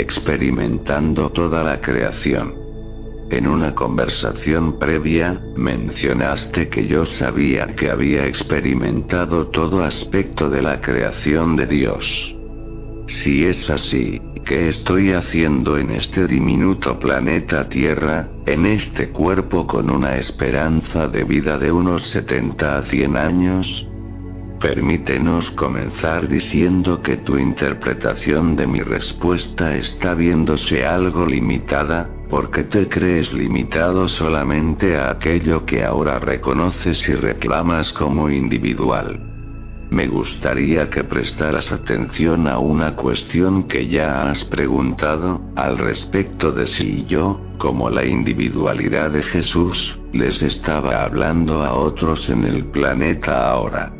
experimentando toda la creación. En una conversación previa, mencionaste que yo sabía que había experimentado todo aspecto de la creación de Dios. Si es así, ¿qué estoy haciendo en este diminuto planeta Tierra, en este cuerpo con una esperanza de vida de unos 70 a 100 años? Permítenos comenzar diciendo que tu interpretación de mi respuesta está viéndose algo limitada, porque te crees limitado solamente a aquello que ahora reconoces y reclamas como individual. Me gustaría que prestaras atención a una cuestión que ya has preguntado, al respecto de si yo, como la individualidad de Jesús, les estaba hablando a otros en el planeta ahora.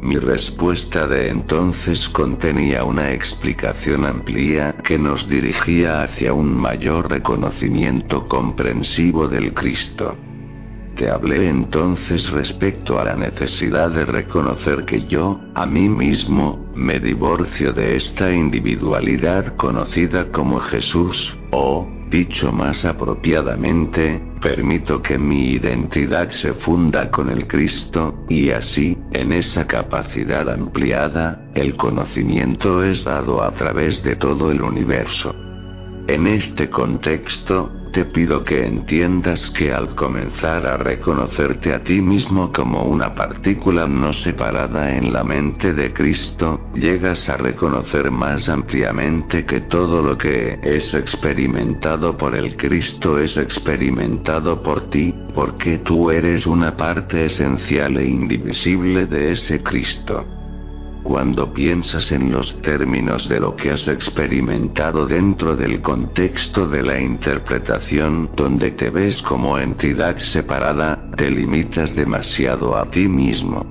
Mi respuesta de entonces contenía una explicación amplia que nos dirigía hacia un mayor reconocimiento comprensivo del Cristo. Te hablé entonces respecto a la necesidad de reconocer que yo, a mí mismo, me divorcio de esta individualidad conocida como Jesús, o, dicho más apropiadamente, permito que mi identidad se funda con el Cristo, y así, en esa capacidad ampliada, el conocimiento es dado a través de todo el universo. En este contexto, te pido que entiendas que al comenzar a reconocerte a ti mismo como una partícula no separada en la mente de Cristo, llegas a reconocer más ampliamente que todo lo que es experimentado por el Cristo es experimentado por ti, porque tú eres una parte esencial e indivisible de ese Cristo. Cuando piensas en los términos de lo que has experimentado dentro del contexto de la interpretación donde te ves como entidad separada, te limitas demasiado a ti mismo.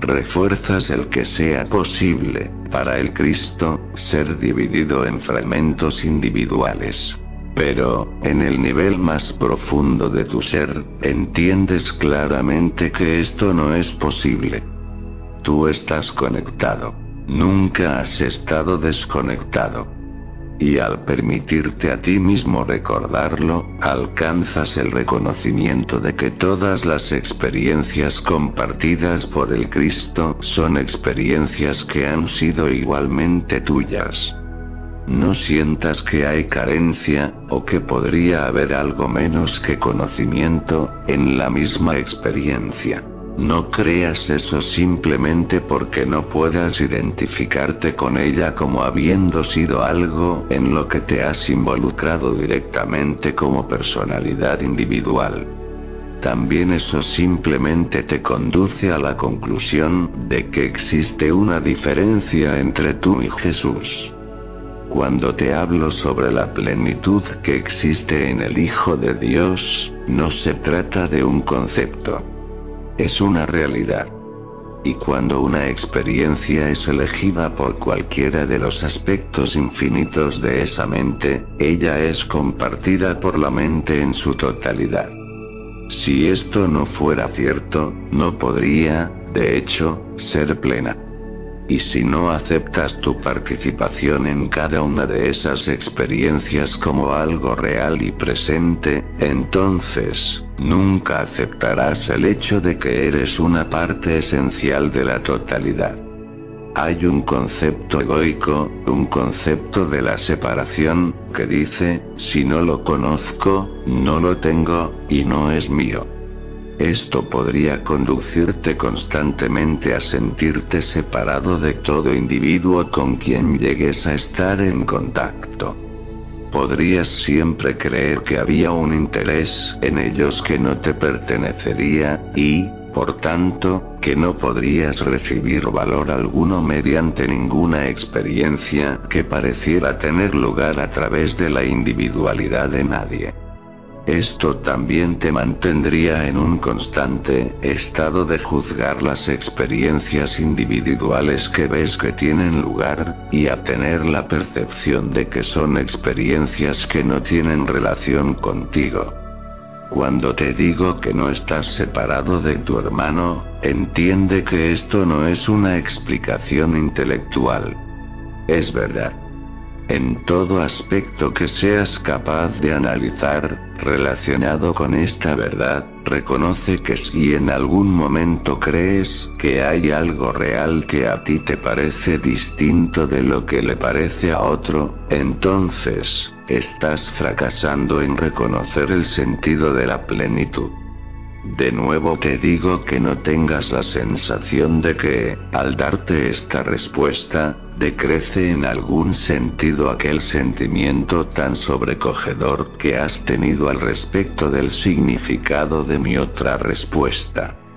Refuerzas el que sea posible, para el Cristo, ser dividido en fragmentos individuales. Pero, en el nivel más profundo de tu ser, entiendes claramente que esto no es posible. Tú estás conectado. Nunca has estado desconectado. Y al permitirte a ti mismo recordarlo, alcanzas el reconocimiento de que todas las experiencias compartidas por el Cristo son experiencias que han sido igualmente tuyas. No sientas que hay carencia, o que podría haber algo menos que conocimiento, en la misma experiencia. No creas eso simplemente porque no puedas identificarte con ella como habiendo sido algo en lo que te has involucrado directamente como personalidad individual. También eso simplemente te conduce a la conclusión de que existe una diferencia entre tú y Jesús. Cuando te hablo sobre la plenitud que existe en el Hijo de Dios, no se trata de un concepto es una realidad. Y cuando una experiencia es elegida por cualquiera de los aspectos infinitos de esa mente, ella es compartida por la mente en su totalidad. Si esto no fuera cierto, no podría, de hecho, ser plena. Y si no aceptas tu participación en cada una de esas experiencias como algo real y presente, entonces, nunca aceptarás el hecho de que eres una parte esencial de la totalidad. Hay un concepto egoico, un concepto de la separación, que dice, si no lo conozco, no lo tengo, y no es mío. Esto podría conducirte constantemente a sentirte separado de todo individuo con quien llegues a estar en contacto. Podrías siempre creer que había un interés en ellos que no te pertenecería, y, por tanto, que no podrías recibir valor alguno mediante ninguna experiencia que pareciera tener lugar a través de la individualidad de nadie. Esto también te mantendría en un constante estado de juzgar las experiencias individuales que ves que tienen lugar, y a tener la percepción de que son experiencias que no tienen relación contigo. Cuando te digo que no estás separado de tu hermano, entiende que esto no es una explicación intelectual. Es verdad. En todo aspecto que seas capaz de analizar, relacionado con esta verdad, reconoce que si en algún momento crees que hay algo real que a ti te parece distinto de lo que le parece a otro, entonces, estás fracasando en reconocer el sentido de la plenitud. De nuevo te digo que no tengas la sensación de que, al darte esta respuesta, decrece en algún sentido aquel sentimiento tan sobrecogedor que has tenido al respecto del significado de mi otra respuesta.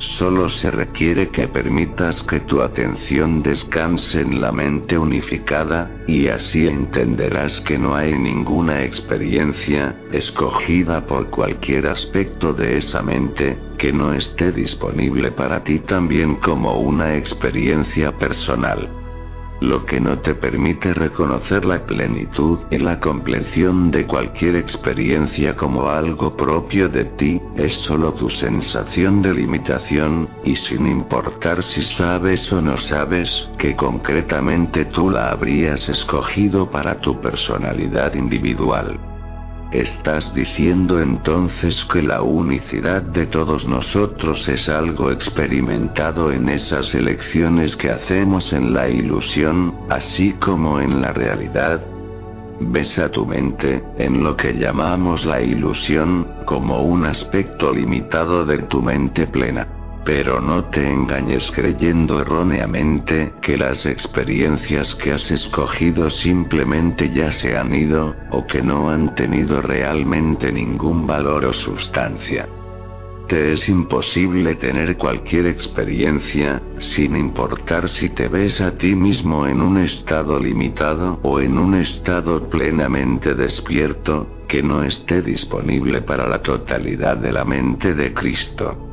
Solo se requiere que permitas que tu atención descanse en la mente unificada, y así entenderás que no hay ninguna experiencia, escogida por cualquier aspecto de esa mente, que no esté disponible para ti también como una experiencia personal lo que no te permite reconocer la plenitud y la compleción de cualquier experiencia como algo propio de ti, es solo tu sensación de limitación, y sin importar si sabes o no sabes, que concretamente tú la habrías escogido para tu personalidad individual. ¿Estás diciendo entonces que la unicidad de todos nosotros es algo experimentado en esas elecciones que hacemos en la ilusión, así como en la realidad? Ves a tu mente, en lo que llamamos la ilusión, como un aspecto limitado de tu mente plena. Pero no te engañes creyendo erróneamente que las experiencias que has escogido simplemente ya se han ido, o que no han tenido realmente ningún valor o sustancia. Te es imposible tener cualquier experiencia, sin importar si te ves a ti mismo en un estado limitado o en un estado plenamente despierto, que no esté disponible para la totalidad de la mente de Cristo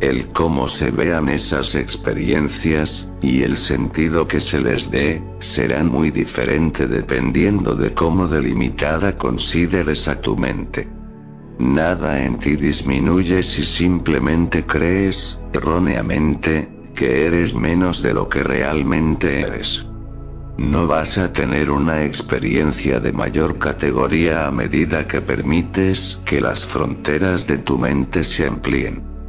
el cómo se vean esas experiencias, y el sentido que se les dé, serán muy diferente dependiendo de cómo delimitada consideres a tu mente. Nada en ti disminuye si simplemente crees, erróneamente, que eres menos de lo que realmente eres. No vas a tener una experiencia de mayor categoría a medida que permites que las fronteras de tu mente se amplíen.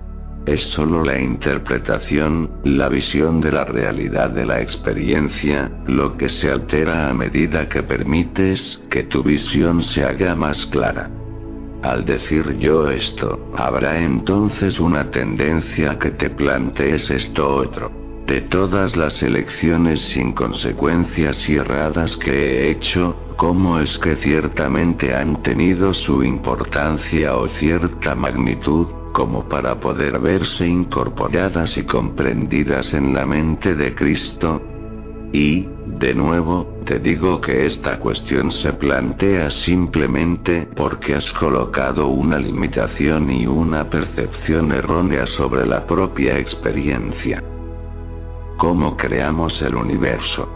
Es solo la interpretación, la visión de la realidad de la experiencia, lo que se altera a medida que permites que tu visión se haga más clara. Al decir yo esto, habrá entonces una tendencia que te plantees esto otro. De todas las elecciones sin consecuencias y erradas que he hecho, ¿cómo es que ciertamente han tenido su importancia o cierta magnitud? como para poder verse incorporadas y comprendidas en la mente de Cristo. Y, de nuevo, te digo que esta cuestión se plantea simplemente porque has colocado una limitación y una percepción errónea sobre la propia experiencia. ¿Cómo creamos el universo?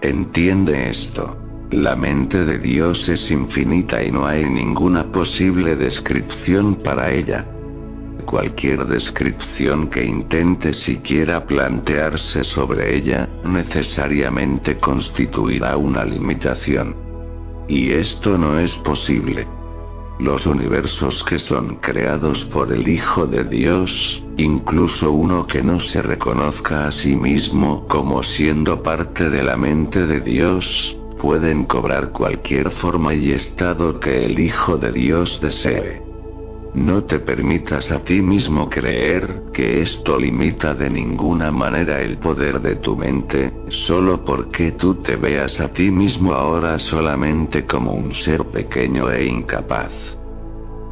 Entiende esto. La mente de Dios es infinita y no hay ninguna posible descripción para ella. Cualquier descripción que intente siquiera plantearse sobre ella, necesariamente constituirá una limitación. Y esto no es posible. Los universos que son creados por el Hijo de Dios, incluso uno que no se reconozca a sí mismo como siendo parte de la mente de Dios, pueden cobrar cualquier forma y estado que el Hijo de Dios desee. No te permitas a ti mismo creer que esto limita de ninguna manera el poder de tu mente, solo porque tú te veas a ti mismo ahora solamente como un ser pequeño e incapaz.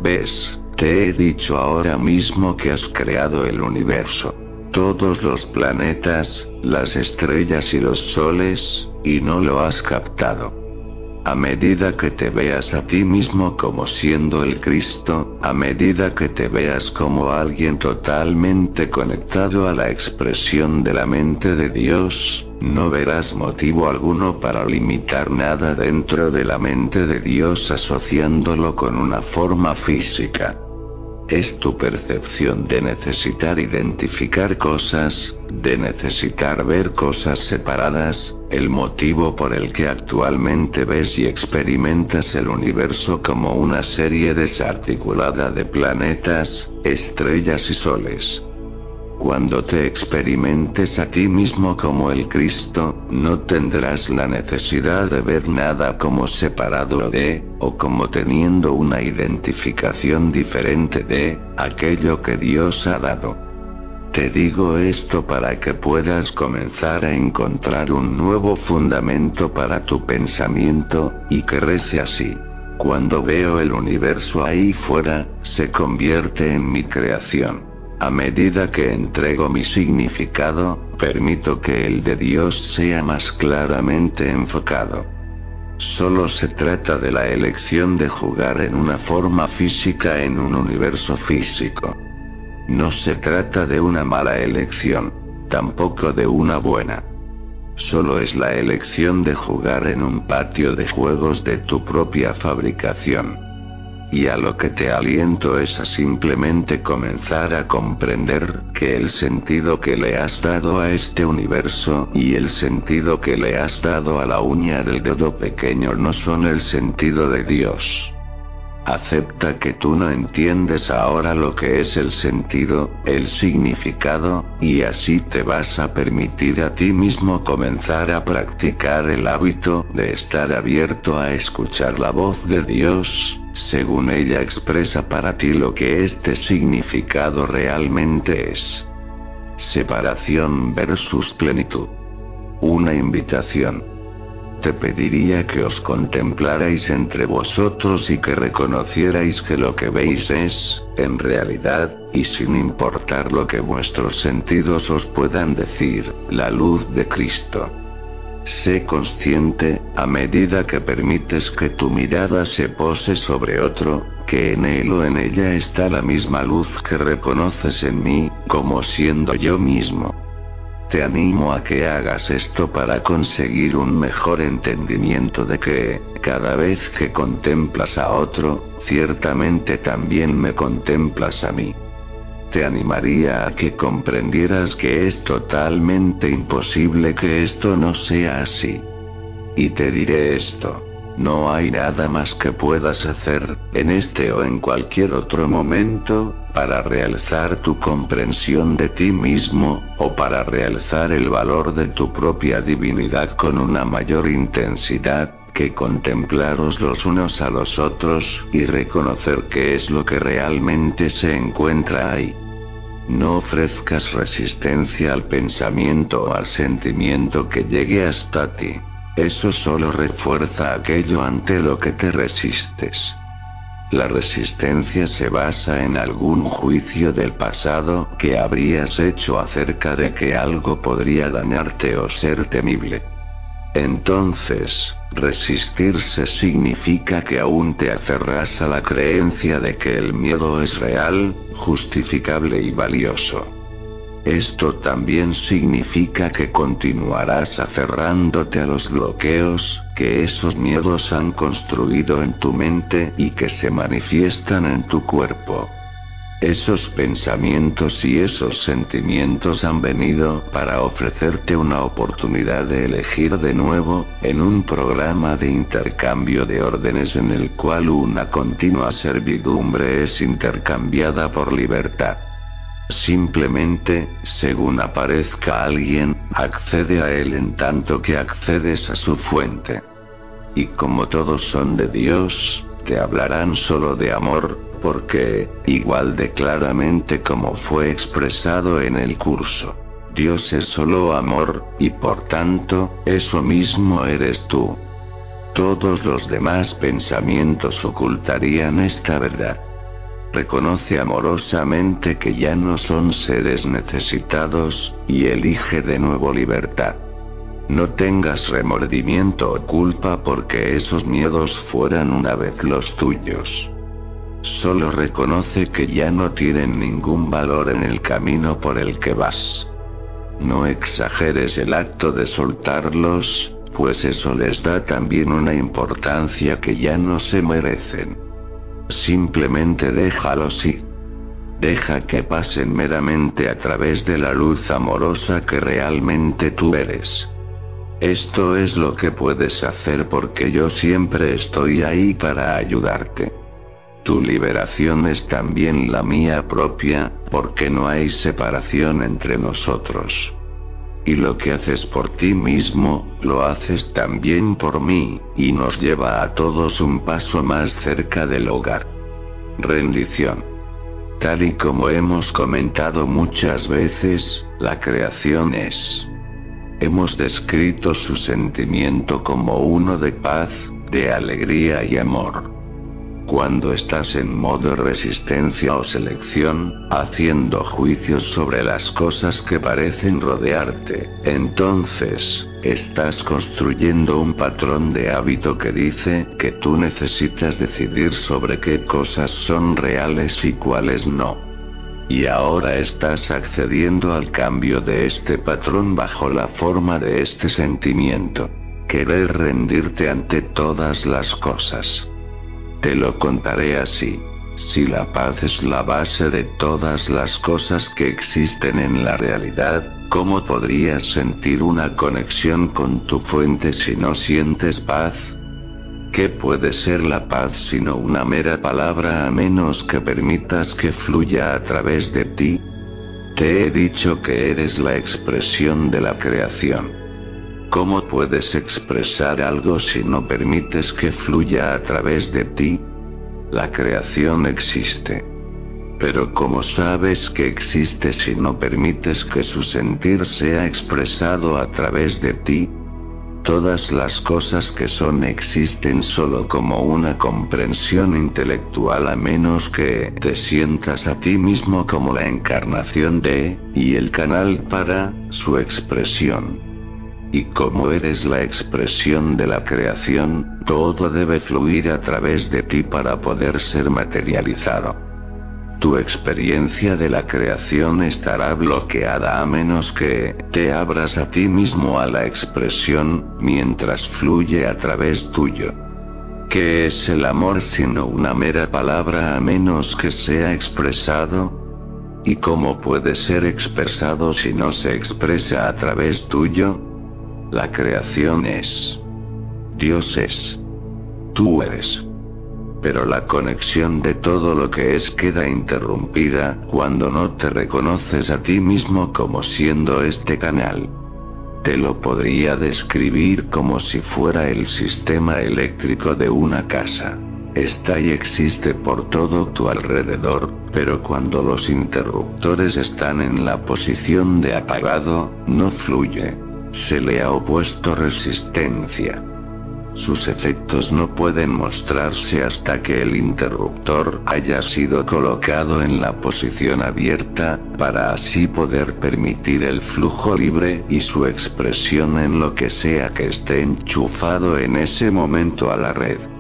¿Ves? Te he dicho ahora mismo que has creado el universo. Todos los planetas, las estrellas y los soles, y no lo has captado. A medida que te veas a ti mismo como siendo el Cristo, a medida que te veas como alguien totalmente conectado a la expresión de la mente de Dios, no verás motivo alguno para limitar nada dentro de la mente de Dios asociándolo con una forma física. Es tu percepción de necesitar identificar cosas, de necesitar ver cosas separadas, el motivo por el que actualmente ves y experimentas el universo como una serie desarticulada de planetas, estrellas y soles. Cuando te experimentes a ti mismo como el Cristo, no tendrás la necesidad de ver nada como separado de, o como teniendo una identificación diferente de, aquello que Dios ha dado. Te digo esto para que puedas comenzar a encontrar un nuevo fundamento para tu pensamiento, y que así. Cuando veo el universo ahí fuera, se convierte en mi creación. A medida que entrego mi significado, permito que el de Dios sea más claramente enfocado. Solo se trata de la elección de jugar en una forma física en un universo físico. No se trata de una mala elección, tampoco de una buena. Solo es la elección de jugar en un patio de juegos de tu propia fabricación y a lo que te aliento es a simplemente comenzar a comprender que el sentido que le has dado a este universo y el sentido que le has dado a la uña del dedo pequeño no son el sentido de Dios. Acepta que tú no entiendes ahora lo que es el sentido, el significado, y así te vas a permitir a ti mismo comenzar a practicar el hábito de estar abierto a escuchar la voz de Dios, según ella expresa para ti lo que este significado realmente es. Separación versus plenitud. Una invitación. Te pediría que os contemplarais entre vosotros y que reconocierais que lo que veis es, en realidad, y sin importar lo que vuestros sentidos os puedan decir, la luz de Cristo. Sé consciente, a medida que permites que tu mirada se pose sobre otro, que en él o en ella está la misma luz que reconoces en mí, como siendo yo mismo. Te animo a que hagas esto para conseguir un mejor entendimiento de que, cada vez que contemplas a otro, ciertamente también me contemplas a mí te animaría a que comprendieras que es totalmente imposible que esto no sea así. Y te diré esto. No hay nada más que puedas hacer, en este o en cualquier otro momento, para realzar tu comprensión de ti mismo, o para realzar el valor de tu propia divinidad con una mayor intensidad, que contemplaros los unos a los otros, y reconocer qué es lo que realmente se encuentra ahí. No ofrezcas resistencia al pensamiento o al sentimiento que llegue hasta ti. Eso solo refuerza aquello ante lo que te resistes. La resistencia se basa en algún juicio del pasado que habrías hecho acerca de que algo podría dañarte o ser temible. Entonces, resistirse significa que aún te aferras a la creencia de que el miedo es real, justificable y valioso. Esto también significa que continuarás aferrándote a los bloqueos que esos miedos han construido en tu mente y que se manifiestan en tu cuerpo. Esos pensamientos y esos sentimientos han venido para ofrecerte una oportunidad de elegir de nuevo, en un programa de intercambio de órdenes en el cual una continua servidumbre es intercambiada por libertad. Simplemente, según aparezca alguien, accede a él en tanto que accedes a su fuente. Y como todos son de Dios, te hablarán solo de amor, porque, igual de claramente como fue expresado en el curso, Dios es solo amor, y por tanto, eso mismo eres tú. Todos los demás pensamientos ocultarían esta verdad. Reconoce amorosamente que ya no son seres necesitados, y elige de nuevo libertad. No tengas remordimiento o culpa porque esos miedos fueran una vez los tuyos. Solo reconoce que ya no tienen ningún valor en el camino por el que vas. No exageres el acto de soltarlos, pues eso les da también una importancia que ya no se merecen. Simplemente déjalos ir. Deja que pasen meramente a través de la luz amorosa que realmente tú eres. Esto es lo que puedes hacer porque yo siempre estoy ahí para ayudarte. Tu liberación es también la mía propia, porque no hay separación entre nosotros. Y lo que haces por ti mismo, lo haces también por mí, y nos lleva a todos un paso más cerca del hogar. Rendición. Tal y como hemos comentado muchas veces, la creación es. Hemos descrito su sentimiento como uno de paz, de alegría y amor. Cuando estás en modo resistencia o selección, haciendo juicios sobre las cosas que parecen rodearte, entonces, estás construyendo un patrón de hábito que dice que tú necesitas decidir sobre qué cosas son reales y cuáles no. Y ahora estás accediendo al cambio de este patrón bajo la forma de este sentimiento. Querer rendirte ante todas las cosas. Te lo contaré así. Si la paz es la base de todas las cosas que existen en la realidad, ¿cómo podrías sentir una conexión con tu fuente si no sientes paz? ¿Qué puede ser la paz sino una mera palabra a menos que permitas que fluya a través de ti? Te he dicho que eres la expresión de la creación. ¿Cómo puedes expresar algo si no permites que fluya a través de ti? La creación existe. Pero ¿cómo sabes que existe si no permites que su sentir sea expresado a través de ti? Todas las cosas que son existen solo como una comprensión intelectual a menos que te sientas a ti mismo como la encarnación de, y el canal para, su expresión. Y como eres la expresión de la creación, todo debe fluir a través de ti para poder ser materializado. Tu experiencia de la creación estará bloqueada a menos que te abras a ti mismo a la expresión, mientras fluye a través tuyo. ¿Qué es el amor sino una mera palabra a menos que sea expresado? ¿Y cómo puede ser expresado si no se expresa a través tuyo? La creación es. Dios es. Tú eres. Pero la conexión de todo lo que es queda interrumpida cuando no te reconoces a ti mismo como siendo este canal. Te lo podría describir como si fuera el sistema eléctrico de una casa. Está y existe por todo tu alrededor, pero cuando los interruptores están en la posición de apagado, no fluye. Se le ha opuesto resistencia. Sus efectos no pueden mostrarse hasta que el interruptor haya sido colocado en la posición abierta, para así poder permitir el flujo libre y su expresión en lo que sea que esté enchufado en ese momento a la red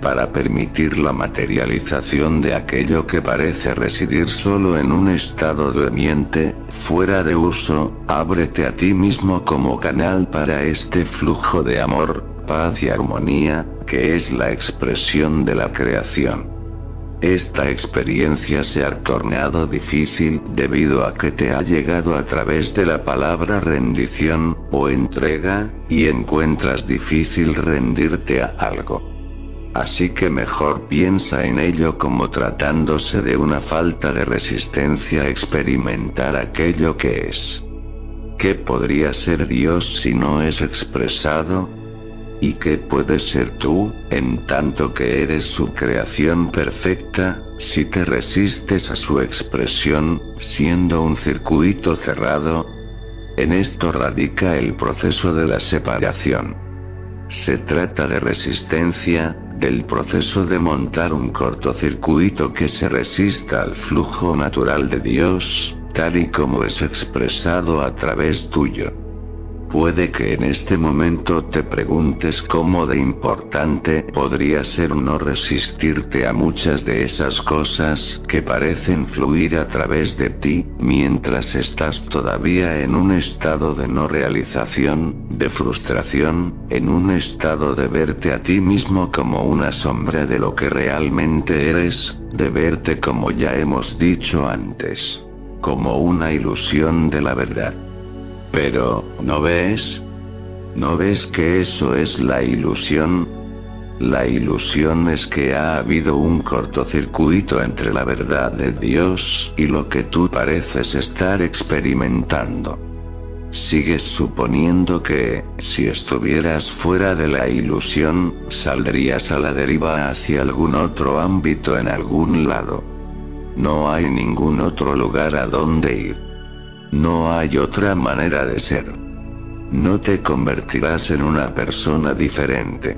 para permitir la materialización de aquello que parece residir solo en un estado durmiente, fuera de uso, ábrete a ti mismo como canal para este flujo de amor, paz y armonía, que es la expresión de la creación. Esta experiencia se ha tornado difícil debido a que te ha llegado a través de la palabra rendición, o entrega, y encuentras difícil rendirte a algo. Así que mejor piensa en ello como tratándose de una falta de resistencia a experimentar aquello que es. ¿Qué podría ser Dios si no es expresado? ¿Y qué puedes ser tú, en tanto que eres su creación perfecta, si te resistes a su expresión, siendo un circuito cerrado? En esto radica el proceso de la separación. Se trata de resistencia, del proceso de montar un cortocircuito que se resista al flujo natural de Dios, tal y como es expresado a través tuyo. Puede que en este momento te preguntes cómo de importante podría ser no resistirte a muchas de esas cosas que parecen fluir a través de ti, mientras estás todavía en un estado de no realización, de frustración, en un estado de verte a ti mismo como una sombra de lo que realmente eres, de verte como ya hemos dicho antes, como una ilusión de la verdad. Pero, ¿no ves? ¿No ves que eso es la ilusión? La ilusión es que ha habido un cortocircuito entre la verdad de Dios y lo que tú pareces estar experimentando. Sigues suponiendo que, si estuvieras fuera de la ilusión, saldrías a la deriva hacia algún otro ámbito en algún lado. No hay ningún otro lugar a donde ir. No hay otra manera de ser. No te convertirás en una persona diferente.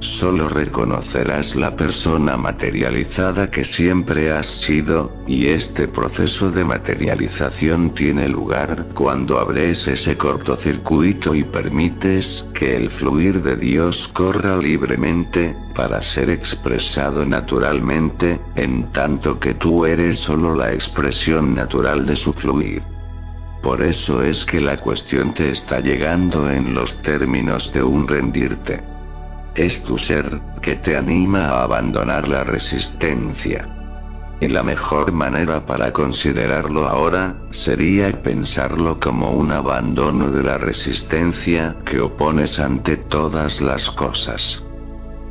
Solo reconocerás la persona materializada que siempre has sido, y este proceso de materialización tiene lugar cuando abres ese cortocircuito y permites que el fluir de Dios corra libremente, para ser expresado naturalmente, en tanto que tú eres solo la expresión natural de su fluir. Por eso es que la cuestión te está llegando en los términos de un rendirte. Es tu ser, que te anima a abandonar la resistencia. Y la mejor manera para considerarlo ahora, sería pensarlo como un abandono de la resistencia que opones ante todas las cosas.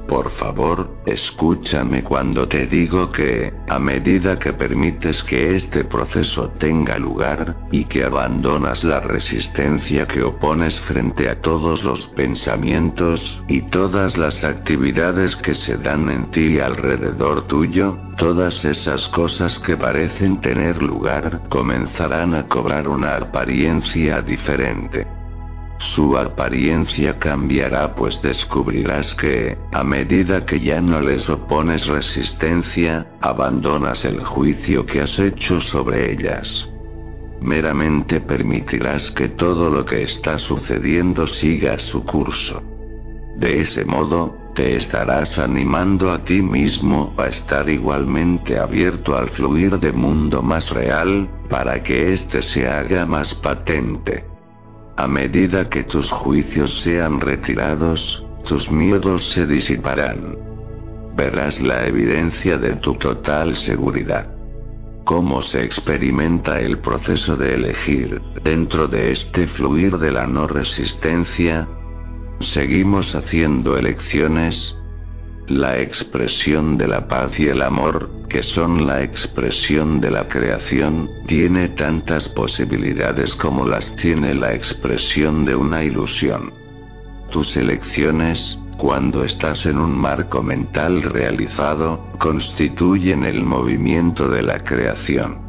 Por favor, escúchame cuando te digo que, a medida que permites que este proceso tenga lugar, y que abandonas la resistencia que opones frente a todos los pensamientos, y todas las actividades que se dan en ti y alrededor tuyo, todas esas cosas que parecen tener lugar comenzarán a cobrar una apariencia diferente. Su apariencia cambiará pues descubrirás que, a medida que ya no les opones resistencia, abandonas el juicio que has hecho sobre ellas. Meramente permitirás que todo lo que está sucediendo siga su curso. De ese modo, te estarás animando a ti mismo a estar igualmente abierto al fluir de mundo más real, para que éste se haga más patente. A medida que tus juicios sean retirados, tus miedos se disiparán. Verás la evidencia de tu total seguridad. Cómo se experimenta el proceso de elegir, dentro de este fluir de la no resistencia. Seguimos haciendo elecciones, la expresión de la paz y el amor, que son la expresión de la creación, tiene tantas posibilidades como las tiene la expresión de una ilusión. Tus elecciones, cuando estás en un marco mental realizado, constituyen el movimiento de la creación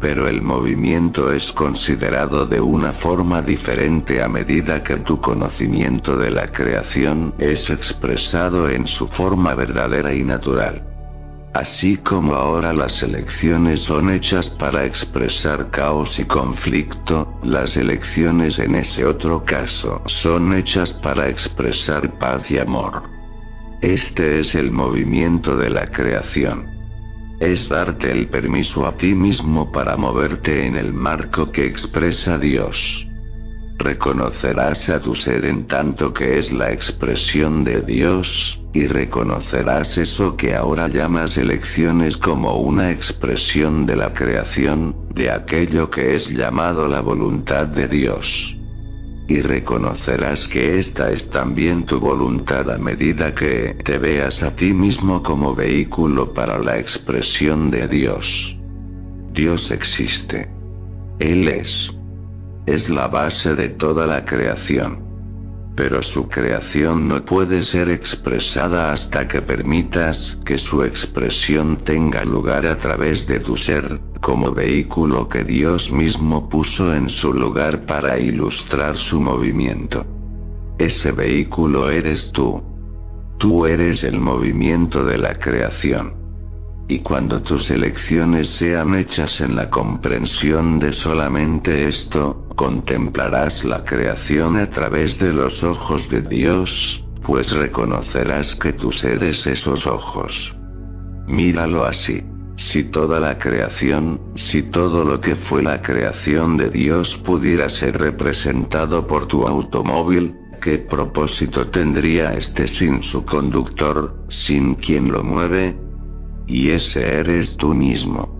pero el movimiento es considerado de una forma diferente a medida que tu conocimiento de la creación es expresado en su forma verdadera y natural. Así como ahora las elecciones son hechas para expresar caos y conflicto, las elecciones en ese otro caso son hechas para expresar paz y amor. Este es el movimiento de la creación es darte el permiso a ti mismo para moverte en el marco que expresa Dios. Reconocerás a tu ser en tanto que es la expresión de Dios, y reconocerás eso que ahora llamas elecciones como una expresión de la creación, de aquello que es llamado la voluntad de Dios y reconocerás que esta es también tu voluntad a medida que te veas a ti mismo como vehículo para la expresión de Dios. Dios existe. Él es. Es la base de toda la creación pero su creación no puede ser expresada hasta que permitas que su expresión tenga lugar a través de tu ser, como vehículo que Dios mismo puso en su lugar para ilustrar su movimiento. Ese vehículo eres tú. Tú eres el movimiento de la creación. Y cuando tus elecciones sean hechas en la comprensión de solamente esto, Contemplarás la creación a través de los ojos de Dios, pues reconocerás que tú eres esos ojos. Míralo así. Si toda la creación, si todo lo que fue la creación de Dios pudiera ser representado por tu automóvil, ¿qué propósito tendría este sin su conductor, sin quien lo mueve? Y ese eres tú mismo.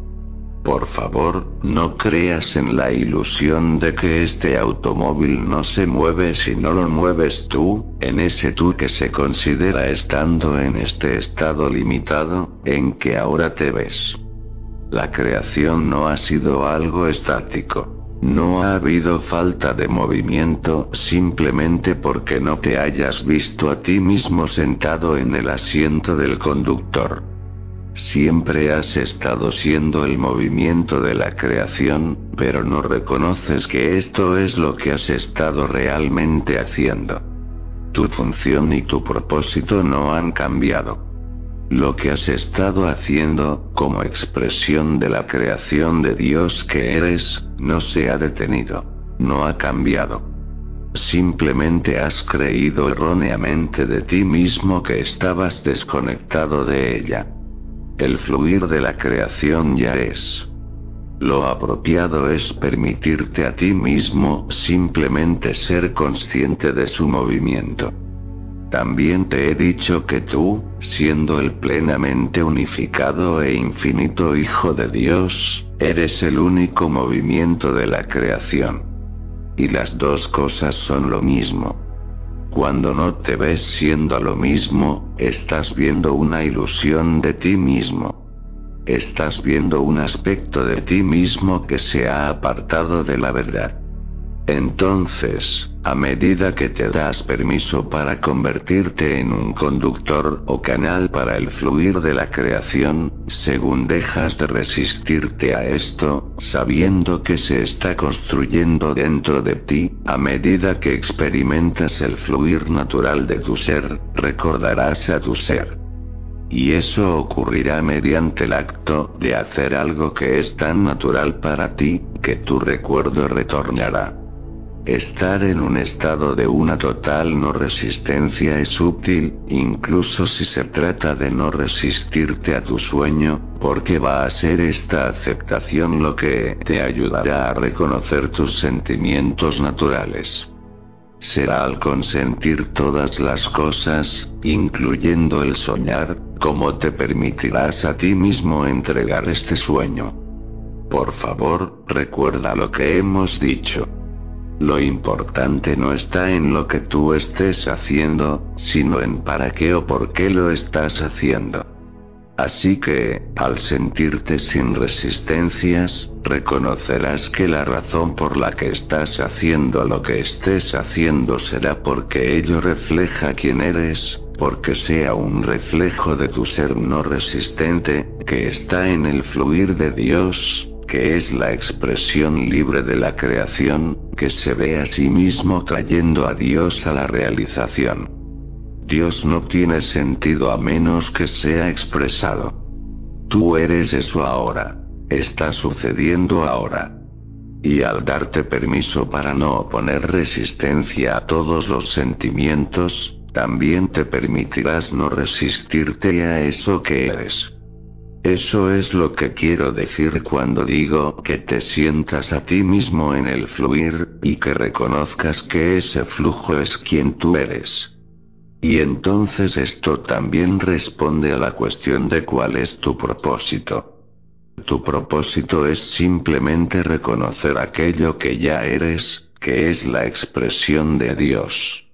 Por favor, no creas en la ilusión de que este automóvil no se mueve si no lo mueves tú, en ese tú que se considera estando en este estado limitado, en que ahora te ves. La creación no ha sido algo estático. No ha habido falta de movimiento simplemente porque no te hayas visto a ti mismo sentado en el asiento del conductor. Siempre has estado siendo el movimiento de la creación, pero no reconoces que esto es lo que has estado realmente haciendo. Tu función y tu propósito no han cambiado. Lo que has estado haciendo, como expresión de la creación de Dios que eres, no se ha detenido. No ha cambiado. Simplemente has creído erróneamente de ti mismo que estabas desconectado de ella. El fluir de la creación ya es. Lo apropiado es permitirte a ti mismo simplemente ser consciente de su movimiento. También te he dicho que tú, siendo el plenamente unificado e infinito Hijo de Dios, eres el único movimiento de la creación. Y las dos cosas son lo mismo. Cuando no te ves siendo lo mismo, estás viendo una ilusión de ti mismo. Estás viendo un aspecto de ti mismo que se ha apartado de la verdad. Entonces, a medida que te das permiso para convertirte en un conductor o canal para el fluir de la creación, según dejas de resistirte a esto, sabiendo que se está construyendo dentro de ti, a medida que experimentas el fluir natural de tu ser, recordarás a tu ser. Y eso ocurrirá mediante el acto de hacer algo que es tan natural para ti, que tu recuerdo retornará. Estar en un estado de una total no resistencia es útil, incluso si se trata de no resistirte a tu sueño, porque va a ser esta aceptación lo que te ayudará a reconocer tus sentimientos naturales. Será al consentir todas las cosas, incluyendo el soñar, como te permitirás a ti mismo entregar este sueño. Por favor, recuerda lo que hemos dicho. Lo importante no está en lo que tú estés haciendo, sino en para qué o por qué lo estás haciendo. Así que, al sentirte sin resistencias, reconocerás que la razón por la que estás haciendo lo que estés haciendo será porque ello refleja quién eres, porque sea un reflejo de tu ser no resistente, que está en el fluir de Dios, que es la expresión libre de la creación, que se ve a sí mismo trayendo a Dios a la realización. Dios no tiene sentido a menos que sea expresado. Tú eres eso ahora. Está sucediendo ahora. Y al darte permiso para no oponer resistencia a todos los sentimientos, también te permitirás no resistirte a eso que eres. Eso es lo que quiero decir cuando digo que te sientas a ti mismo en el fluir, y que reconozcas que ese flujo es quien tú eres. Y entonces esto también responde a la cuestión de cuál es tu propósito. Tu propósito es simplemente reconocer aquello que ya eres, que es la expresión de Dios.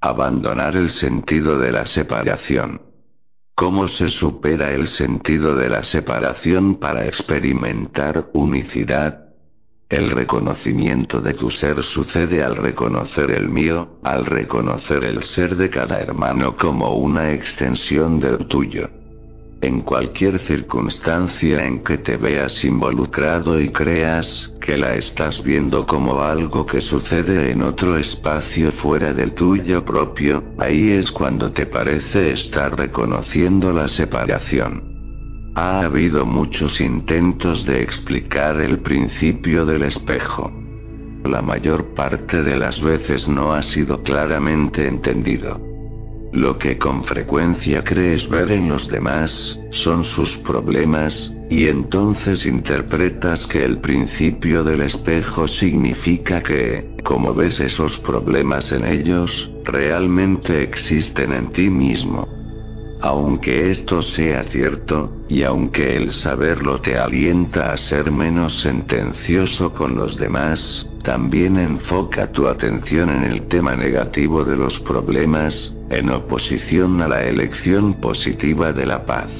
Abandonar el sentido de la separación. ¿Cómo se supera el sentido de la separación para experimentar unicidad? El reconocimiento de tu ser sucede al reconocer el mío, al reconocer el ser de cada hermano como una extensión del tuyo. En cualquier circunstancia en que te veas involucrado y creas que la estás viendo como algo que sucede en otro espacio fuera del tuyo propio, ahí es cuando te parece estar reconociendo la separación. Ha habido muchos intentos de explicar el principio del espejo. la mayor parte de las veces no ha sido claramente entendido. Lo que con frecuencia crees ver en los demás, son sus problemas, y entonces interpretas que el principio del espejo significa que, como ves esos problemas en ellos, realmente existen en ti mismo. Aunque esto sea cierto, y aunque el saberlo te alienta a ser menos sentencioso con los demás, también enfoca tu atención en el tema negativo de los problemas, en oposición a la elección positiva de la paz.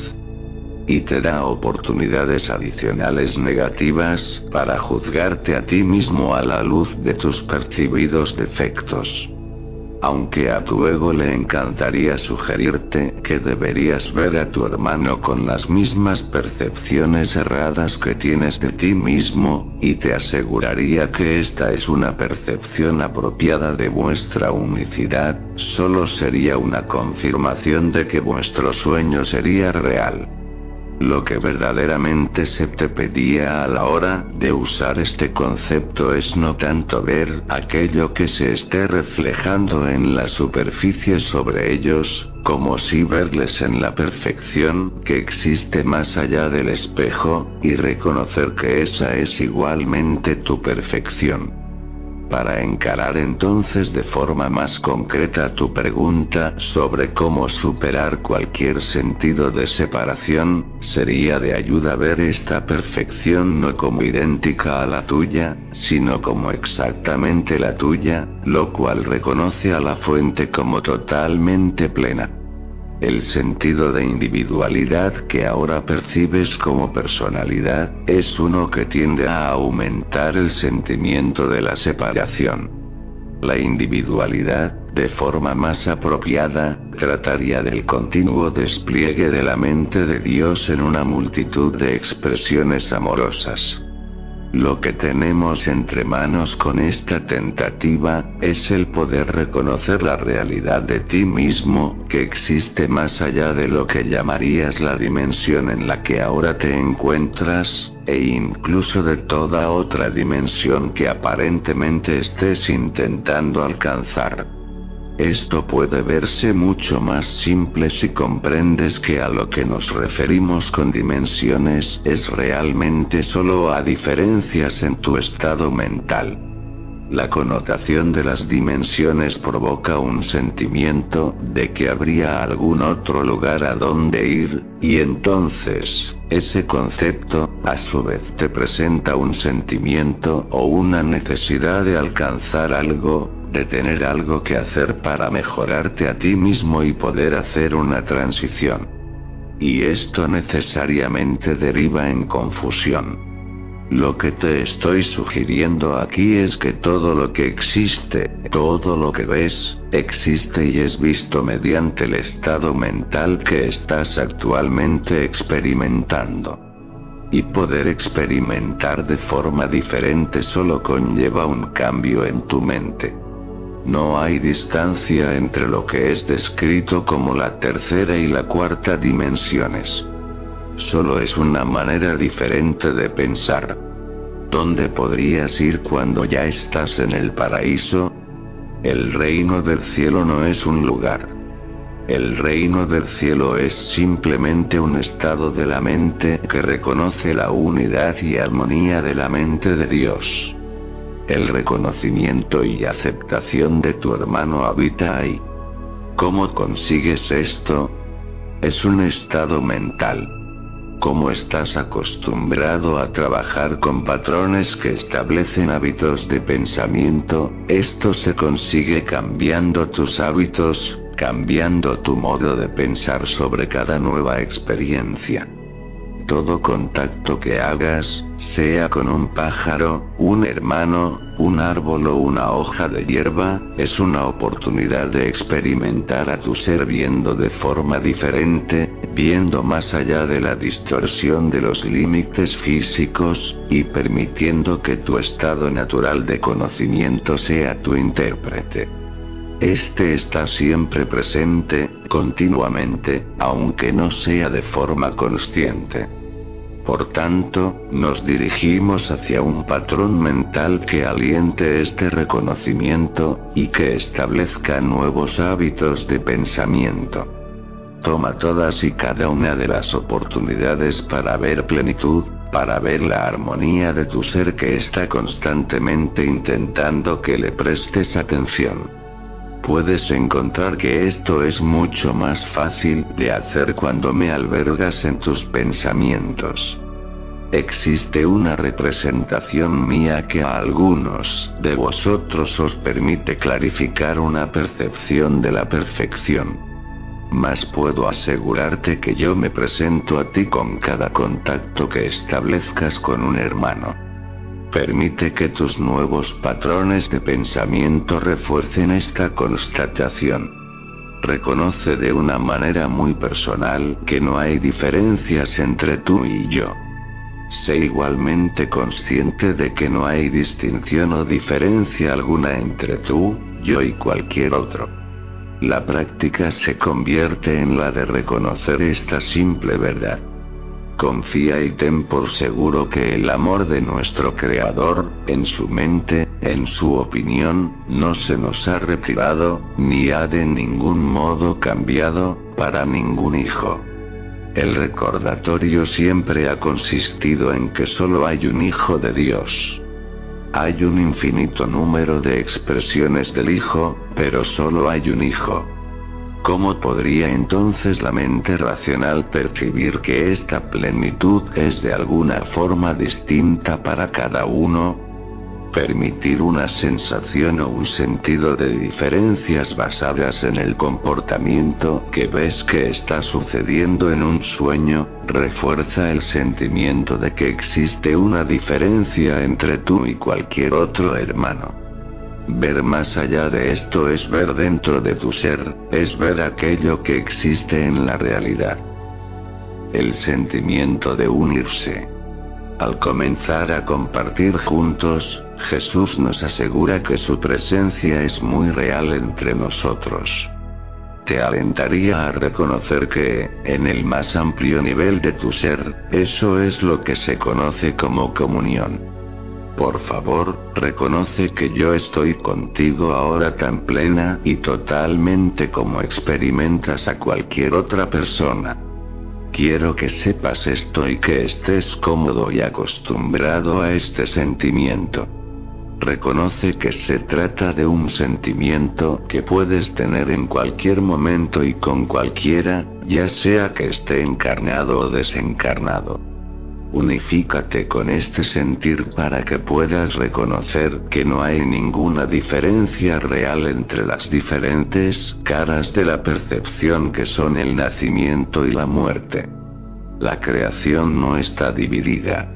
Y te da oportunidades adicionales negativas para juzgarte a ti mismo a la luz de tus percibidos defectos. Aunque a tu ego le encantaría sugerirte que deberías ver a tu hermano con las mismas percepciones erradas que tienes de ti mismo, y te aseguraría que esta es una percepción apropiada de vuestra unicidad, solo sería una confirmación de que vuestro sueño sería real. Lo que verdaderamente se te pedía a la hora de usar este concepto es no tanto ver aquello que se esté reflejando en la superficie sobre ellos, como si verles en la perfección que existe más allá del espejo, y reconocer que esa es igualmente tu perfección. Para encarar entonces de forma más concreta tu pregunta sobre cómo superar cualquier sentido de separación, sería de ayuda ver esta perfección no como idéntica a la tuya, sino como exactamente la tuya, lo cual reconoce a la fuente como totalmente plena. El sentido de individualidad que ahora percibes como personalidad, es uno que tiende a aumentar el sentimiento de la separación. La individualidad, de forma más apropiada, trataría del continuo despliegue de la mente de Dios en una multitud de expresiones amorosas. Lo que tenemos entre manos con esta tentativa, es el poder reconocer la realidad de ti mismo, que existe más allá de lo que llamarías la dimensión en la que ahora te encuentras, e incluso de toda otra dimensión que aparentemente estés intentando alcanzar. Esto puede verse mucho más simple si comprendes que a lo que nos referimos con dimensiones es realmente solo a diferencias en tu estado mental. La connotación de las dimensiones provoca un sentimiento de que habría algún otro lugar a donde ir, y entonces, ese concepto, a su vez te presenta un sentimiento o una necesidad de alcanzar algo, de tener algo que hacer para mejorarte a ti mismo y poder hacer una transición. Y esto necesariamente deriva en confusión. Lo que te estoy sugiriendo aquí es que todo lo que existe, todo lo que ves, existe y es visto mediante el estado mental que estás actualmente experimentando. Y poder experimentar de forma diferente solo conlleva un cambio en tu mente. No hay distancia entre lo que es descrito como la tercera y la cuarta dimensiones. Solo es una manera diferente de pensar. ¿Dónde podrías ir cuando ya estás en el paraíso? El reino del cielo no es un lugar. El reino del cielo es simplemente un estado de la mente que reconoce la unidad y armonía de la mente de Dios. El reconocimiento y aceptación de tu hermano habita ahí. ¿Cómo consigues esto? Es un estado mental. Como estás acostumbrado a trabajar con patrones que establecen hábitos de pensamiento, esto se consigue cambiando tus hábitos, cambiando tu modo de pensar sobre cada nueva experiencia. Todo contacto que hagas, sea con un pájaro, un hermano, un árbol o una hoja de hierba, es una oportunidad de experimentar a tu ser viendo de forma diferente, viendo más allá de la distorsión de los límites físicos, y permitiendo que tu estado natural de conocimiento sea tu intérprete. Este está siempre presente, continuamente, aunque no sea de forma consciente. Por tanto, nos dirigimos hacia un patrón mental que aliente este reconocimiento, y que establezca nuevos hábitos de pensamiento. Toma todas y cada una de las oportunidades para ver plenitud, para ver la armonía de tu ser que está constantemente intentando que le prestes atención. Puedes encontrar que esto es mucho más fácil de hacer cuando me albergas en tus pensamientos. Existe una representación mía que a algunos de vosotros os permite clarificar una percepción de la perfección. Mas puedo asegurarte que yo me presento a ti con cada contacto que establezcas con un hermano. Permite que tus nuevos patrones de pensamiento refuercen esta constatación. Reconoce de una manera muy personal que no hay diferencias entre tú y yo. Sé igualmente consciente de que no hay distinción o diferencia alguna entre tú, yo y cualquier otro. La práctica se convierte en la de reconocer esta simple verdad. Confía y ten por seguro que el amor de nuestro Creador, en su mente, en su opinión, no se nos ha retirado, ni ha de ningún modo cambiado, para ningún hijo. El recordatorio siempre ha consistido en que solo hay un Hijo de Dios. Hay un infinito número de expresiones del Hijo, pero solo hay un Hijo. ¿Cómo podría entonces la mente racional percibir que esta plenitud es de alguna forma distinta para cada uno? Permitir una sensación o un sentido de diferencias basadas en el comportamiento que ves que está sucediendo en un sueño, refuerza el sentimiento de que existe una diferencia entre tú y cualquier otro hermano. Ver más allá de esto es ver dentro de tu ser, es ver aquello que existe en la realidad. El sentimiento de unirse. Al comenzar a compartir juntos, Jesús nos asegura que su presencia es muy real entre nosotros. Te alentaría a reconocer que, en el más amplio nivel de tu ser, eso es lo que se conoce como comunión. Por favor, reconoce que yo estoy contigo ahora tan plena y totalmente como experimentas a cualquier otra persona. Quiero que sepas esto y que estés cómodo y acostumbrado a este sentimiento. Reconoce que se trata de un sentimiento que puedes tener en cualquier momento y con cualquiera, ya sea que esté encarnado o desencarnado. Unifícate con este sentir para que puedas reconocer que no hay ninguna diferencia real entre las diferentes caras de la percepción que son el nacimiento y la muerte. La creación no está dividida.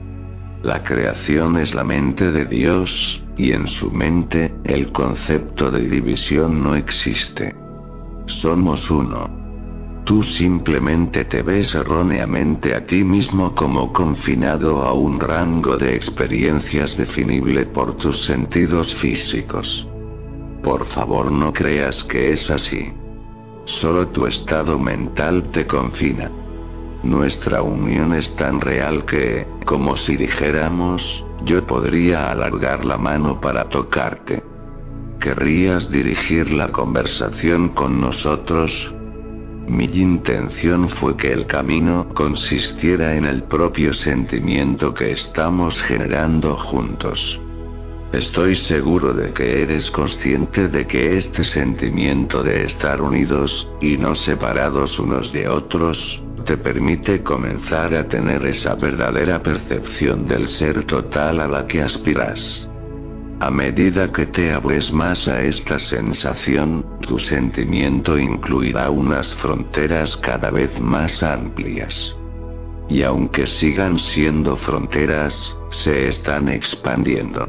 La creación es la mente de Dios, y en su mente, el concepto de división no existe. Somos uno. Tú simplemente te ves erróneamente a ti mismo como confinado a un rango de experiencias definible por tus sentidos físicos. Por favor no creas que es así. Solo tu estado mental te confina. Nuestra unión es tan real que, como si dijéramos, yo podría alargar la mano para tocarte. ¿Querrías dirigir la conversación con nosotros? Mi intención fue que el camino consistiera en el propio sentimiento que estamos generando juntos. Estoy seguro de que eres consciente de que este sentimiento de estar unidos, y no separados unos de otros, te permite comenzar a tener esa verdadera percepción del ser total a la que aspiras. A medida que te abres más a esta sensación, tu sentimiento incluirá unas fronteras cada vez más amplias. Y aunque sigan siendo fronteras, se están expandiendo.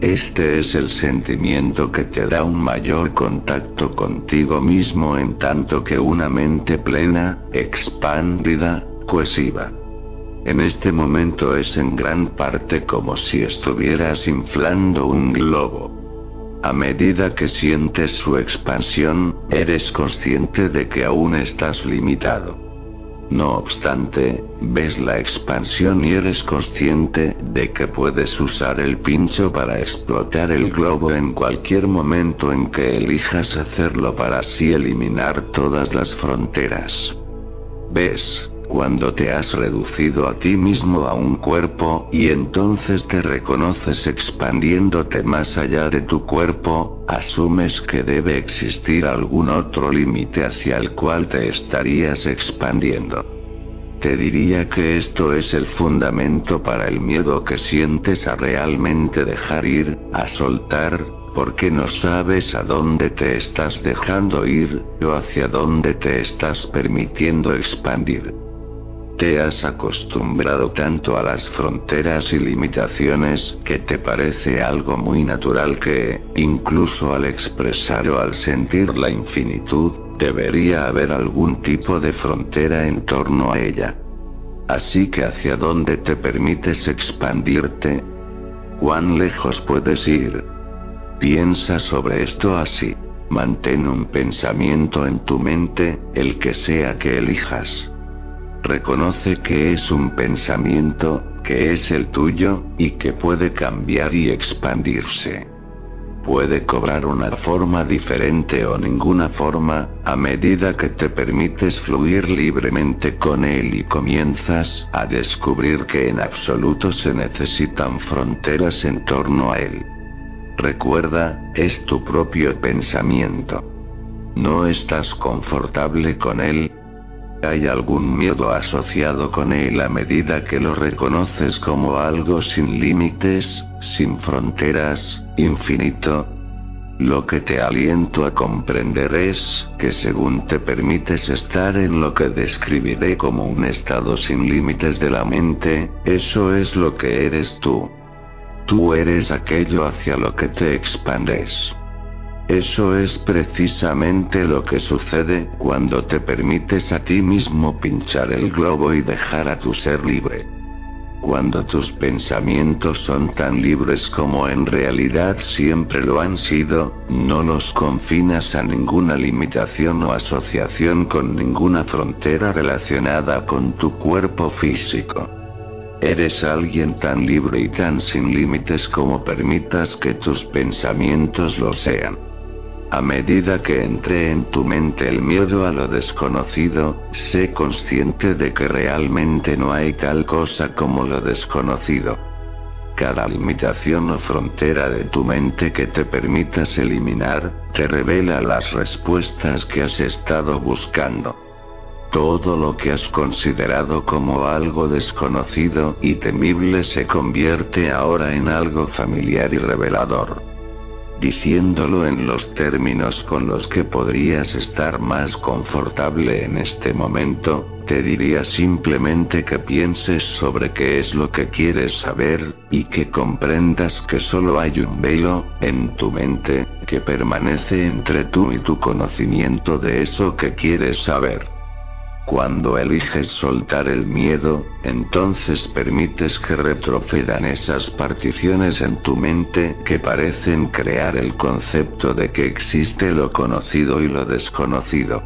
Este es el sentimiento que te da un mayor contacto contigo mismo en tanto que una mente plena, expandida, cohesiva. En este momento es en gran parte como si estuvieras inflando un globo. A medida que sientes su expansión, eres consciente de que aún estás limitado. No obstante, ves la expansión y eres consciente de que puedes usar el pincho para explotar el globo en cualquier momento en que elijas hacerlo para así eliminar todas las fronteras. ¿Ves? Cuando te has reducido a ti mismo a un cuerpo, y entonces te reconoces expandiéndote más allá de tu cuerpo, asumes que debe existir algún otro límite hacia el cual te estarías expandiendo. Te diría que esto es el fundamento para el miedo que sientes a realmente dejar ir, a soltar, porque no sabes a dónde te estás dejando ir, o hacia dónde te estás permitiendo expandir. Te has acostumbrado tanto a las fronteras y limitaciones que te parece algo muy natural que, incluso al expresar o al sentir la infinitud, debería haber algún tipo de frontera en torno a ella. Así que hacia dónde te permites expandirte, cuán lejos puedes ir. Piensa sobre esto así. Mantén un pensamiento en tu mente, el que sea que elijas. Reconoce que es un pensamiento, que es el tuyo, y que puede cambiar y expandirse. Puede cobrar una forma diferente o ninguna forma, a medida que te permites fluir libremente con él y comienzas a descubrir que en absoluto se necesitan fronteras en torno a él. Recuerda, es tu propio pensamiento. No estás confortable con él, hay algún miedo asociado con él a medida que lo reconoces como algo sin límites, sin fronteras, infinito. Lo que te aliento a comprender es que según te permites estar en lo que describiré como un estado sin límites de la mente, eso es lo que eres tú. Tú eres aquello hacia lo que te expandes. Eso es precisamente lo que sucede cuando te permites a ti mismo pinchar el globo y dejar a tu ser libre. Cuando tus pensamientos son tan libres como en realidad siempre lo han sido, no los confinas a ninguna limitación o asociación con ninguna frontera relacionada con tu cuerpo físico. Eres alguien tan libre y tan sin límites como permitas que tus pensamientos lo sean. A medida que entre en tu mente el miedo a lo desconocido, sé consciente de que realmente no hay tal cosa como lo desconocido. Cada limitación o frontera de tu mente que te permitas eliminar, te revela las respuestas que has estado buscando. Todo lo que has considerado como algo desconocido y temible se convierte ahora en algo familiar y revelador. Diciéndolo en los términos con los que podrías estar más confortable en este momento, te diría simplemente que pienses sobre qué es lo que quieres saber, y que comprendas que solo hay un velo, en tu mente, que permanece entre tú y tu conocimiento de eso que quieres saber. Cuando eliges soltar el miedo, entonces permites que retrocedan esas particiones en tu mente que parecen crear el concepto de que existe lo conocido y lo desconocido.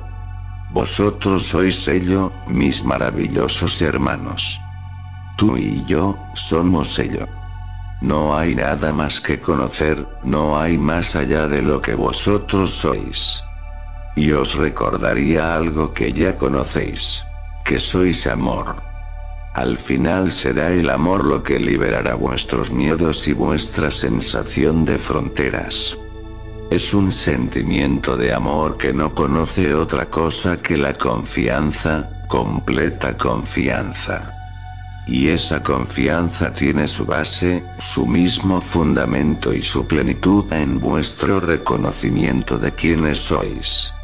Vosotros sois ello, mis maravillosos hermanos. Tú y yo, somos ello. No hay nada más que conocer, no hay más allá de lo que vosotros sois. Y os recordaría algo que ya conocéis. Que sois amor. Al final será el amor lo que liberará vuestros miedos y vuestra sensación de fronteras. Es un sentimiento de amor que no conoce otra cosa que la confianza, completa confianza. Y esa confianza tiene su base, su mismo fundamento y su plenitud en vuestro reconocimiento de quiénes sois.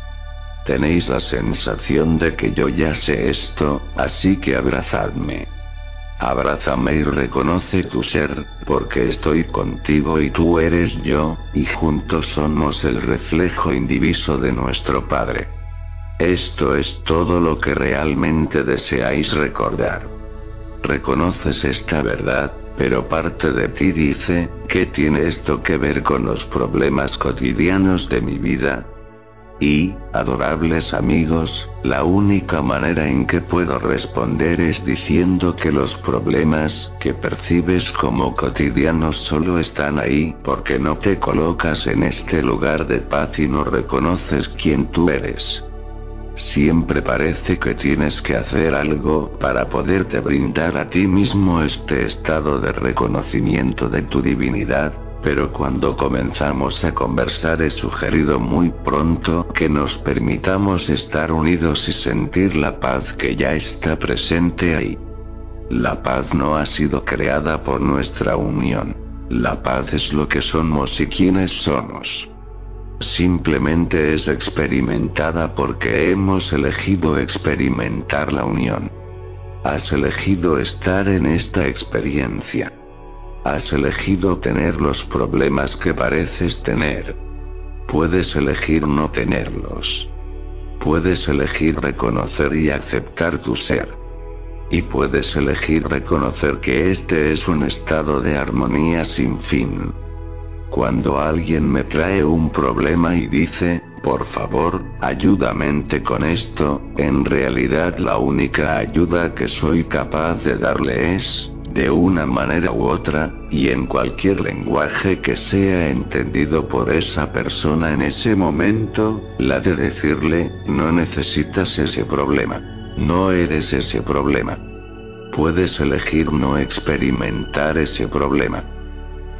Tenéis la sensación de que yo ya sé esto, así que abrazadme. Abrázame y reconoce tu ser, porque estoy contigo y tú eres yo, y juntos somos el reflejo indiviso de nuestro Padre. Esto es todo lo que realmente deseáis recordar. Reconoces esta verdad, pero parte de ti dice, ¿qué tiene esto que ver con los problemas cotidianos de mi vida? Y, adorables amigos, la única manera en que puedo responder es diciendo que los problemas que percibes como cotidianos solo están ahí porque no te colocas en este lugar de paz y no reconoces quién tú eres. Siempre parece que tienes que hacer algo para poderte brindar a ti mismo este estado de reconocimiento de tu divinidad, pero cuando comenzamos a conversar he sugerido muy pronto que nos permitamos estar unidos y sentir la paz que ya está presente ahí. La paz no ha sido creada por nuestra unión. La paz es lo que somos y quienes somos. Simplemente es experimentada porque hemos elegido experimentar la unión. Has elegido estar en esta experiencia. Has elegido tener los problemas que pareces tener. Puedes elegir no tenerlos. Puedes elegir reconocer y aceptar tu ser. Y puedes elegir reconocer que este es un estado de armonía sin fin. Cuando alguien me trae un problema y dice, por favor, ayúdame con esto, en realidad la única ayuda que soy capaz de darle es, de una manera u otra, y en cualquier lenguaje que sea entendido por esa persona en ese momento, la de decirle, no necesitas ese problema. No eres ese problema. Puedes elegir no experimentar ese problema.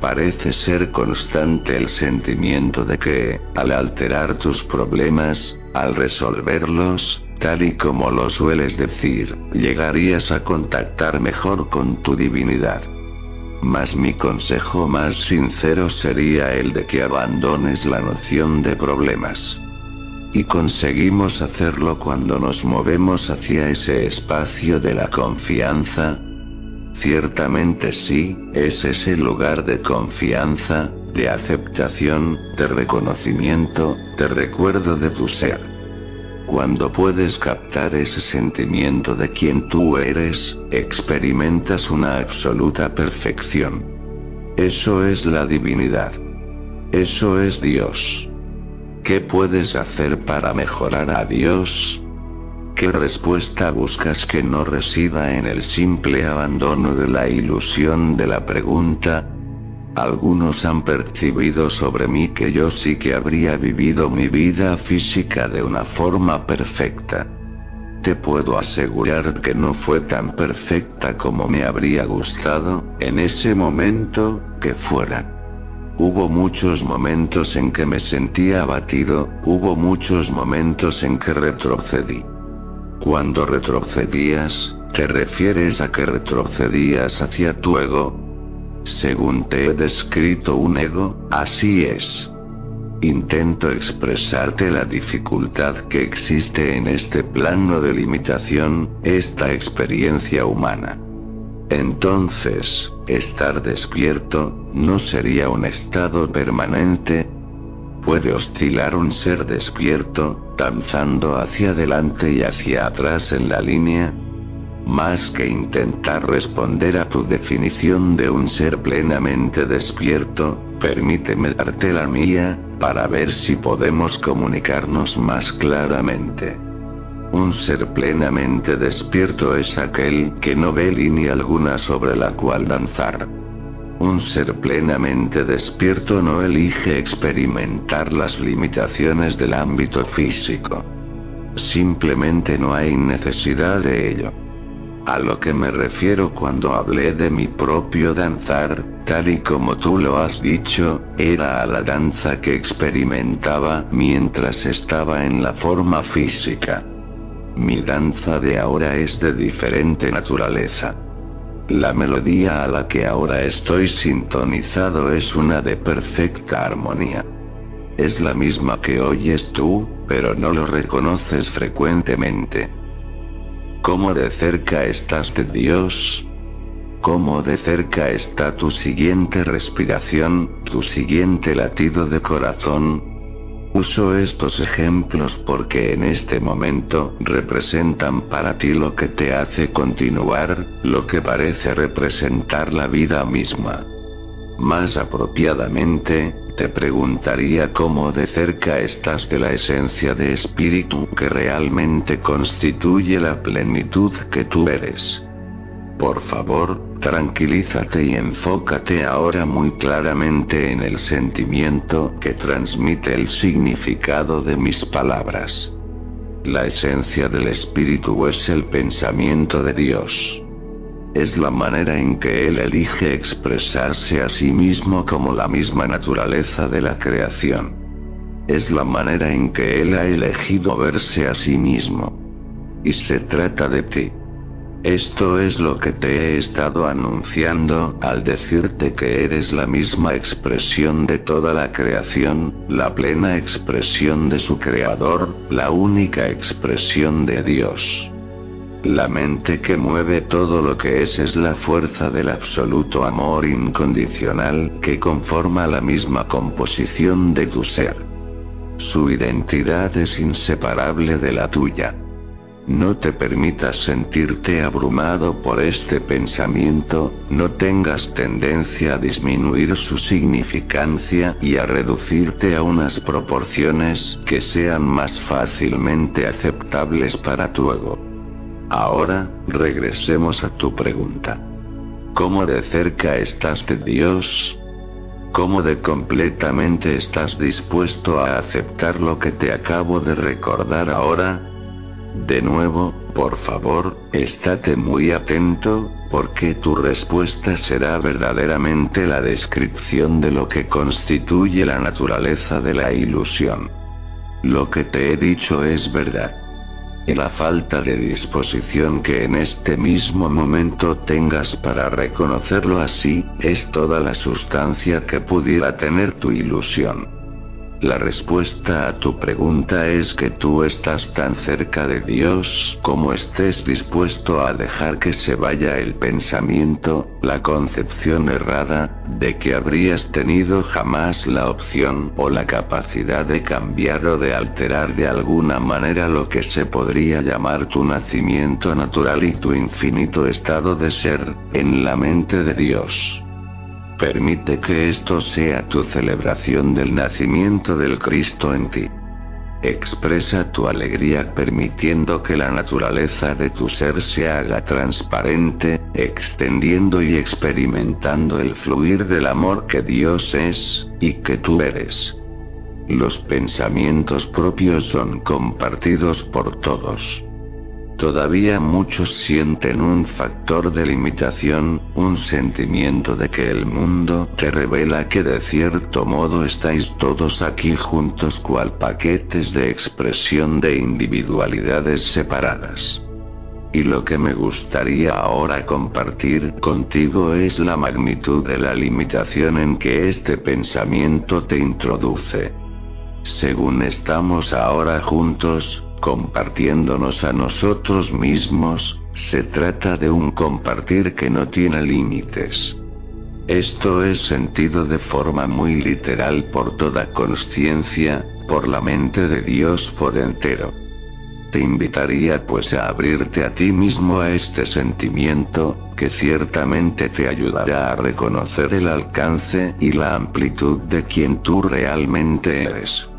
Parece ser constante el sentimiento de que, al alterar tus problemas, al resolverlos, tal y como lo sueles decir, llegarías a contactar mejor con tu divinidad. Mas mi consejo más sincero sería el de que abandones la noción de problemas. Y conseguimos hacerlo cuando nos movemos hacia ese espacio de la confianza. Ciertamente sí, es ese lugar de confianza, de aceptación, de reconocimiento, de recuerdo de tu ser. Cuando puedes captar ese sentimiento de quien tú eres, experimentas una absoluta perfección. Eso es la divinidad. Eso es Dios. ¿Qué puedes hacer para mejorar a Dios? ¿Qué respuesta buscas que no resida en el simple abandono de la ilusión de la pregunta, algunos han percibido sobre mí que yo sí que habría vivido mi vida física de una forma perfecta. Te puedo asegurar que no fue tan perfecta como me habría gustado, en ese momento, que fuera. Hubo muchos momentos en que me sentía abatido, hubo muchos momentos en que retrocedí. Cuando retrocedías, te refieres a que retrocedías hacia tu ego, según te he descrito un ego, así es. Intento expresarte la dificultad que existe en este plano de limitación, esta experiencia humana. Entonces, estar despierto, no sería un estado permanente. Puede oscilar un ser despierto, danzando hacia adelante y hacia atrás en la línea, más que intentar responder a tu definición de un ser plenamente despierto, permíteme darte la mía, para ver si podemos comunicarnos más claramente. Un ser plenamente despierto es aquel que no ve línea alguna sobre la cual danzar. Un ser plenamente despierto no elige experimentar las limitaciones del ámbito físico. Simplemente no hay necesidad de ello. A lo que me refiero cuando hablé de mi propio danzar, tal y como tú lo has dicho, era a la danza que experimentaba mientras estaba en la forma física. Mi danza de ahora es de diferente naturaleza. La melodía a la que ahora estoy sintonizado es una de perfecta armonía. Es la misma que oyes tú, pero no lo reconoces frecuentemente. ¿Cómo de cerca estás de Dios? ¿Cómo de cerca está tu siguiente respiración, tu siguiente latido de corazón? Uso estos ejemplos porque en este momento representan para ti lo que te hace continuar, lo que parece representar la vida misma. Más apropiadamente, te preguntaría cómo de cerca estás de la esencia de espíritu que realmente constituye la plenitud que tú eres. Por favor, tranquilízate y enfócate ahora muy claramente en el sentimiento que transmite el significado de mis palabras. La esencia del espíritu es el pensamiento de Dios. Es la manera en que Él elige expresarse a sí mismo como la misma naturaleza de la creación. Es la manera en que Él ha elegido verse a sí mismo. Y se trata de ti. Esto es lo que te he estado anunciando al decirte que eres la misma expresión de toda la creación, la plena expresión de su creador, la única expresión de Dios. La mente que mueve todo lo que es es la fuerza del absoluto amor incondicional que conforma la misma composición de tu ser. Su identidad es inseparable de la tuya. No te permitas sentirte abrumado por este pensamiento, no tengas tendencia a disminuir su significancia y a reducirte a unas proporciones que sean más fácilmente aceptables para tu ego. Ahora, regresemos a tu pregunta. ¿Cómo de cerca estás de Dios? ¿Cómo de completamente estás dispuesto a aceptar lo que te acabo de recordar ahora? De nuevo, por favor, estate muy atento, porque tu respuesta será verdaderamente la descripción de lo que constituye la naturaleza de la ilusión. Lo que te he dicho es verdad. Y la falta de disposición que en este mismo momento tengas para reconocerlo así, es toda la sustancia que pudiera tener tu ilusión. La respuesta a tu pregunta es que tú estás tan cerca de Dios como estés dispuesto a dejar que se vaya el pensamiento, la concepción errada, de que habrías tenido jamás la opción o la capacidad de cambiar o de alterar de alguna manera lo que se podría llamar tu nacimiento natural y tu infinito estado de ser, en la mente de Dios. Permite que esto sea tu celebración del nacimiento del Cristo en ti. Expresa tu alegría permitiendo que la naturaleza de tu ser se haga transparente, extendiendo y experimentando el fluir del amor que Dios es, y que tú eres. Los pensamientos propios son compartidos por todos. Todavía muchos sienten un factor de limitación, un sentimiento de que el mundo te revela que de cierto modo estáis todos aquí juntos cual paquetes de expresión de individualidades separadas. Y lo que me gustaría ahora compartir contigo es la magnitud de la limitación en que este pensamiento te introduce. Según estamos ahora juntos, compartiéndonos a nosotros mismos, se trata de un compartir que no tiene límites. Esto es sentido de forma muy literal por toda conciencia, por la mente de Dios por entero. Te invitaría pues a abrirte a ti mismo a este sentimiento, que ciertamente te ayudará a reconocer el alcance y la amplitud de quien tú realmente eres.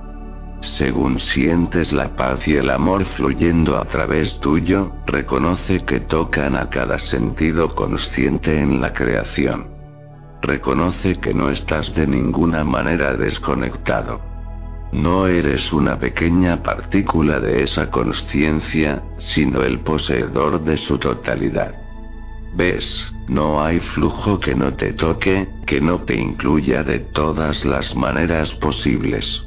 Según sientes la paz y el amor fluyendo a través tuyo, reconoce que tocan a cada sentido consciente en la creación. Reconoce que no estás de ninguna manera desconectado. No eres una pequeña partícula de esa conciencia, sino el poseedor de su totalidad. ¿Ves? No hay flujo que no te toque, que no te incluya de todas las maneras posibles.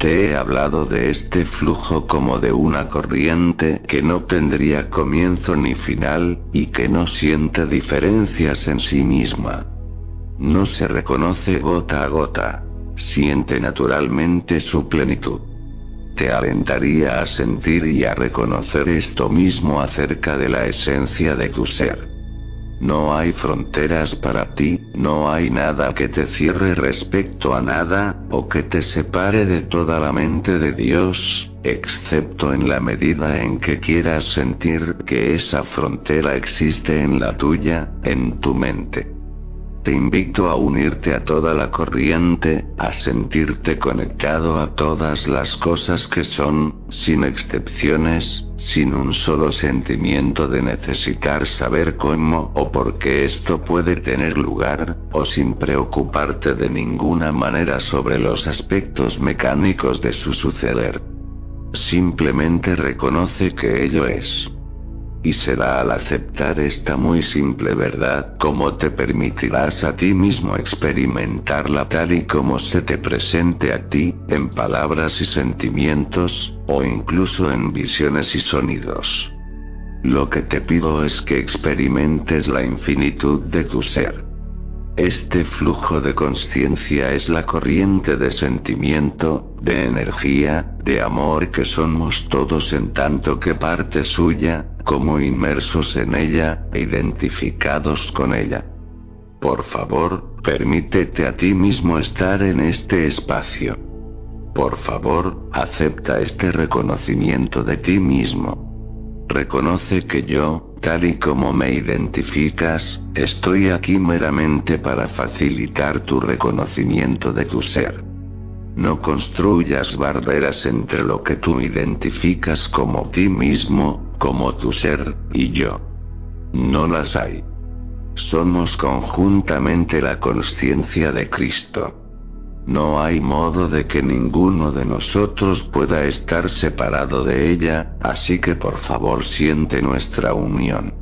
Te he hablado de este flujo como de una corriente que no tendría comienzo ni final, y que no siente diferencias en sí misma. No se reconoce gota a gota. Siente naturalmente su plenitud. Te alentaría a sentir y a reconocer esto mismo acerca de la esencia de tu ser. No hay fronteras para ti, no hay nada que te cierre respecto a nada, o que te separe de toda la mente de Dios, excepto en la medida en que quieras sentir que esa frontera existe en la tuya, en tu mente. Te invito a unirte a toda la corriente, a sentirte conectado a todas las cosas que son, sin excepciones, sin un solo sentimiento de necesitar saber cómo o por qué esto puede tener lugar, o sin preocuparte de ninguna manera sobre los aspectos mecánicos de su suceder. Simplemente reconoce que ello es. Y será al aceptar esta muy simple verdad como te permitirás a ti mismo experimentarla tal y como se te presente a ti, en palabras y sentimientos, o incluso en visiones y sonidos. Lo que te pido es que experimentes la infinitud de tu ser. Este flujo de conciencia es la corriente de sentimiento, de energía, de amor que somos todos en tanto que parte suya, como inmersos en ella, identificados con ella. Por favor, permítete a ti mismo estar en este espacio. Por favor, acepta este reconocimiento de ti mismo. Reconoce que yo, tal y como me identificas, estoy aquí meramente para facilitar tu reconocimiento de tu ser. No construyas barreras entre lo que tú identificas como ti mismo, como tu ser, y yo. No las hay. Somos conjuntamente la conciencia de Cristo. No hay modo de que ninguno de nosotros pueda estar separado de ella, así que por favor siente nuestra unión.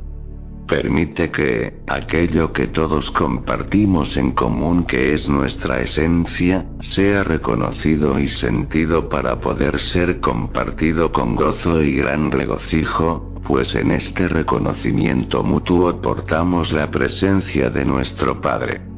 Permite que, aquello que todos compartimos en común que es nuestra esencia, sea reconocido y sentido para poder ser compartido con gozo y gran regocijo, pues en este reconocimiento mutuo portamos la presencia de nuestro Padre.